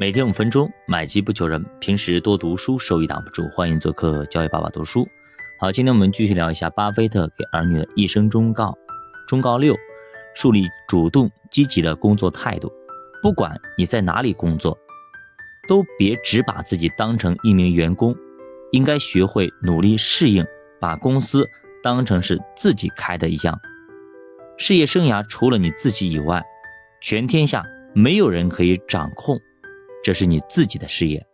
每天五分钟，买基不求人。平时多读书，收益挡不住。欢迎做客教育爸爸读书。好，今天我们继续聊一下巴菲特给儿女的一生忠告。忠告六：树立主动积极的工作态度。不管你在哪里工作，都别只把自己当成一名员工，应该学会努力适应，把公司当成是自己开的一样。事业生涯除了你自己以外，全天下没有人可以掌控，这是你自己的事业。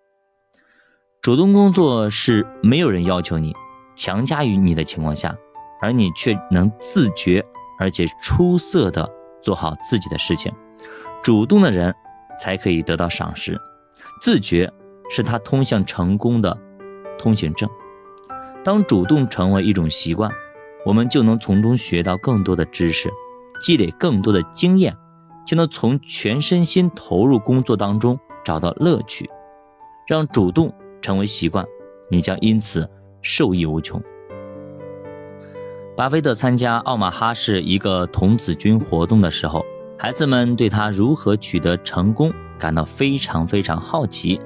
主动工作是没有人要求你，强加于你的情况下，而你却能自觉而且出色的做好自己的事情。主动的人才可以得到赏识，自觉是他通向成功的通行证。当主动成为一种习惯，我们就能从中学到更多的知识，积累更多的经验。就能从全身心投入工作当中找到乐趣，让主动成为习惯，你将因此受益无穷。巴菲特参加奥马哈市一个童子军活动的时候，孩子们对他如何取得成功感到非常非常好奇。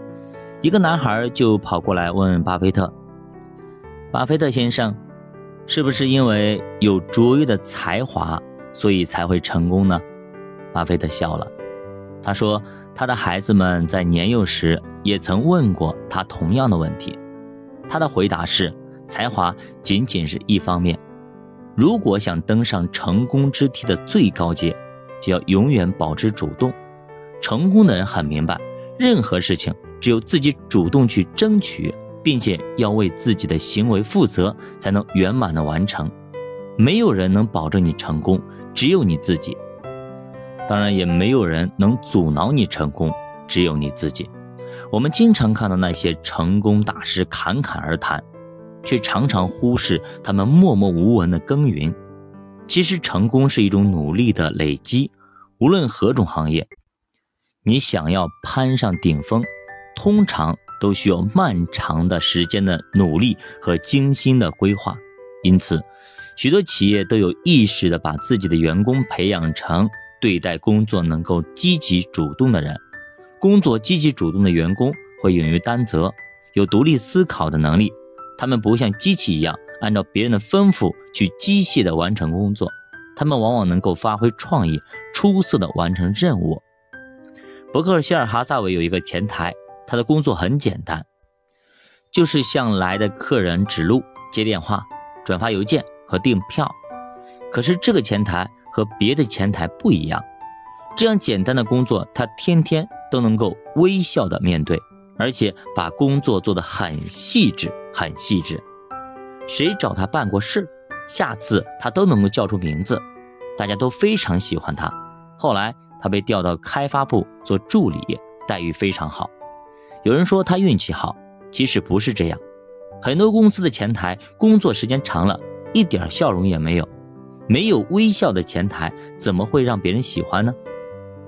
一个男孩就跑过来问巴菲特：“巴菲特先生，是不是因为有卓越的才华，所以才会成功呢？”巴菲特笑了，他说：“他的孩子们在年幼时也曾问过他同样的问题。他的回答是：才华仅仅是一方面。如果想登上成功之梯的最高阶，就要永远保持主动。成功的人很明白，任何事情只有自己主动去争取，并且要为自己的行为负责，才能圆满的完成。没有人能保证你成功，只有你自己。”当然，也没有人能阻挠你成功，只有你自己。我们经常看到那些成功大师侃侃而谈，却常常忽视他们默默无闻的耕耘。其实，成功是一种努力的累积。无论何种行业，你想要攀上顶峰，通常都需要漫长的时间的努力和精心的规划。因此，许多企业都有意识的把自己的员工培养成。对待工作能够积极主动的人，工作积极主动的员工会勇于担责，有独立思考的能力。他们不像机器一样按照别人的吩咐去机械的完成工作，他们往往能够发挥创意，出色的完成任务。伯克希尔哈萨韦有一个前台，他的工作很简单，就是向来的客人指路、接电话、转发邮件和订票。可是这个前台。和别的前台不一样，这样简单的工作，他天天都能够微笑的面对，而且把工作做得很细致，很细致。谁找他办过事，下次他都能够叫出名字，大家都非常喜欢他。后来他被调到开发部做助理，待遇非常好。有人说他运气好，其实不是这样。很多公司的前台工作时间长了，一点笑容也没有。没有微笑的前台，怎么会让别人喜欢呢？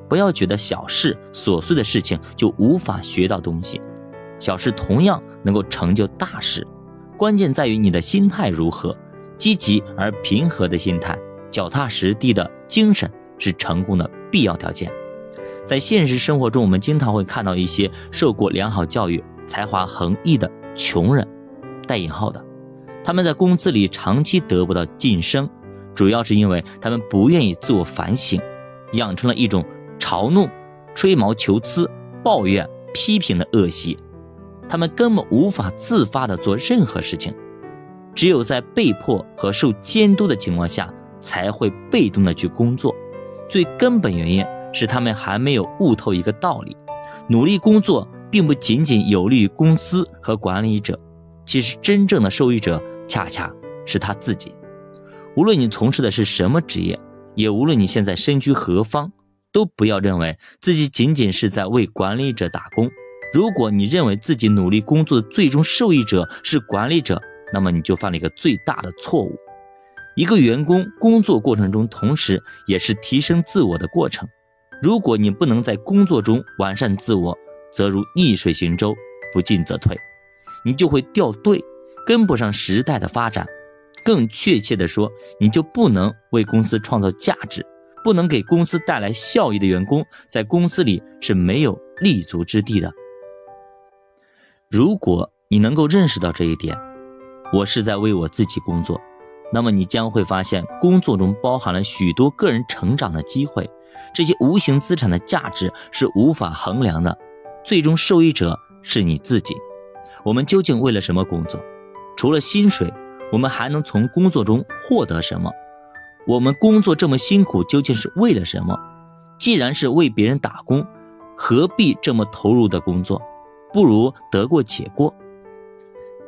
不要觉得小事琐碎的事情就无法学到东西，小事同样能够成就大事。关键在于你的心态如何，积极而平和的心态，脚踏实地的精神是成功的必要条件。在现实生活中，我们经常会看到一些受过良好教育、才华横溢的穷人（带引号的），他们在公司里长期得不到晋升。主要是因为他们不愿意自我反省，养成了一种嘲弄、吹毛求疵、抱怨、批评的恶习。他们根本无法自发的做任何事情，只有在被迫和受监督的情况下，才会被动的去工作。最根本原因是他们还没有悟透一个道理：努力工作并不仅仅有利于公司和管理者，其实真正的受益者恰恰是他自己。无论你从事的是什么职业，也无论你现在身居何方，都不要认为自己仅仅是在为管理者打工。如果你认为自己努力工作的最终受益者是管理者，那么你就犯了一个最大的错误。一个员工工作过程中，同时也是提升自我的过程。如果你不能在工作中完善自我，则如逆水行舟，不进则退，你就会掉队，跟不上时代的发展。更确切的说，你就不能为公司创造价值，不能给公司带来效益的员工，在公司里是没有立足之地的。如果你能够认识到这一点，我是在为我自己工作，那么你将会发现，工作中包含了许多个人成长的机会，这些无形资产的价值是无法衡量的，最终受益者是你自己。我们究竟为了什么工作？除了薪水，我们还能从工作中获得什么？我们工作这么辛苦，究竟是为了什么？既然是为别人打工，何必这么投入的工作？不如得过且过。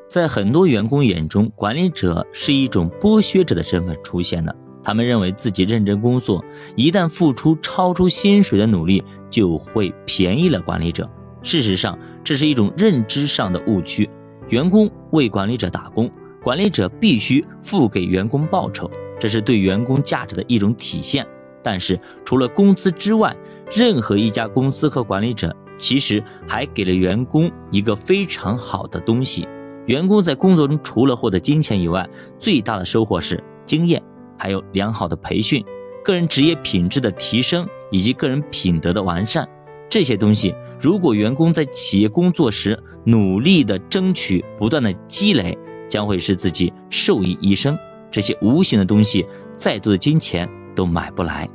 在很多员工眼中，管理者是一种剥削者的身份出现的。他们认为自己认真工作，一旦付出超出薪水的努力，就会便宜了管理者。事实上，这是一种认知上的误区。员工为管理者打工，管理者必须付给员工报酬，这是对员工价值的一种体现。但是，除了工资之外，任何一家公司和管理者。其实还给了员工一个非常好的东西。员工在工作中除了获得金钱以外，最大的收获是经验，还有良好的培训、个人职业品质的提升以及个人品德的完善。这些东西，如果员工在企业工作时努力的争取、不断的积累，将会使自己受益一生。这些无形的东西，再多的金钱都买不来。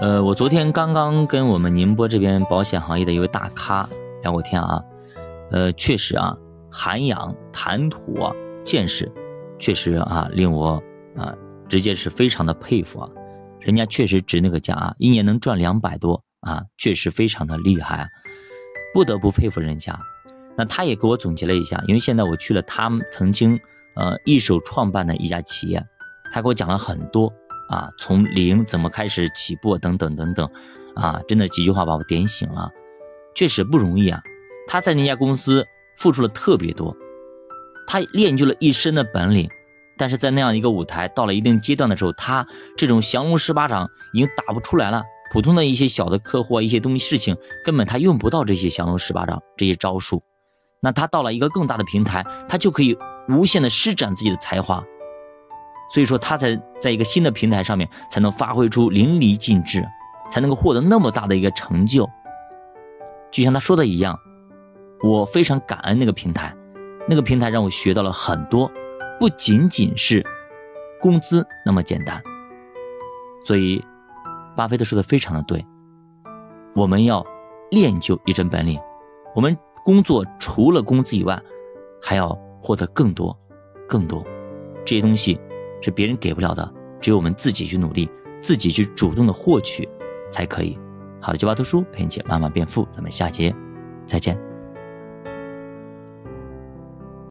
呃，我昨天刚刚跟我们宁波这边保险行业的一位大咖聊过天啊，呃，确实啊，涵养、谈吐啊、见识，确实啊，令我啊，直接是非常的佩服啊。人家确实值那个价啊，一年能赚两百多啊，确实非常的厉害，不得不佩服人家。那他也给我总结了一下，因为现在我去了他们曾经呃一手创办的一家企业，他给我讲了很多。啊，从零怎么开始起步等等等等，啊，真的几句话把我点醒了，确实不容易啊。他在那家公司付出了特别多，他练就了一身的本领，但是在那样一个舞台到了一定阶段的时候，他这种降龙十八掌已经打不出来了。普通的一些小的客户啊，一些东西事情根本他用不到这些降龙十八掌这些招数。那他到了一个更大的平台，他就可以无限的施展自己的才华。所以说，他才在一个新的平台上面才能发挥出淋漓尽致，才能够获得那么大的一个成就。就像他说的一样，我非常感恩那个平台，那个平台让我学到了很多，不仅仅是工资那么简单。所以，巴菲特说的非常的对，我们要练就一身本领，我们工作除了工资以外，还要获得更多、更多这些东西。是别人给不了的，只有我们自己去努力，自己去主动的获取，才可以。好了，九八读书陪你一起慢慢变富，咱们下节再见。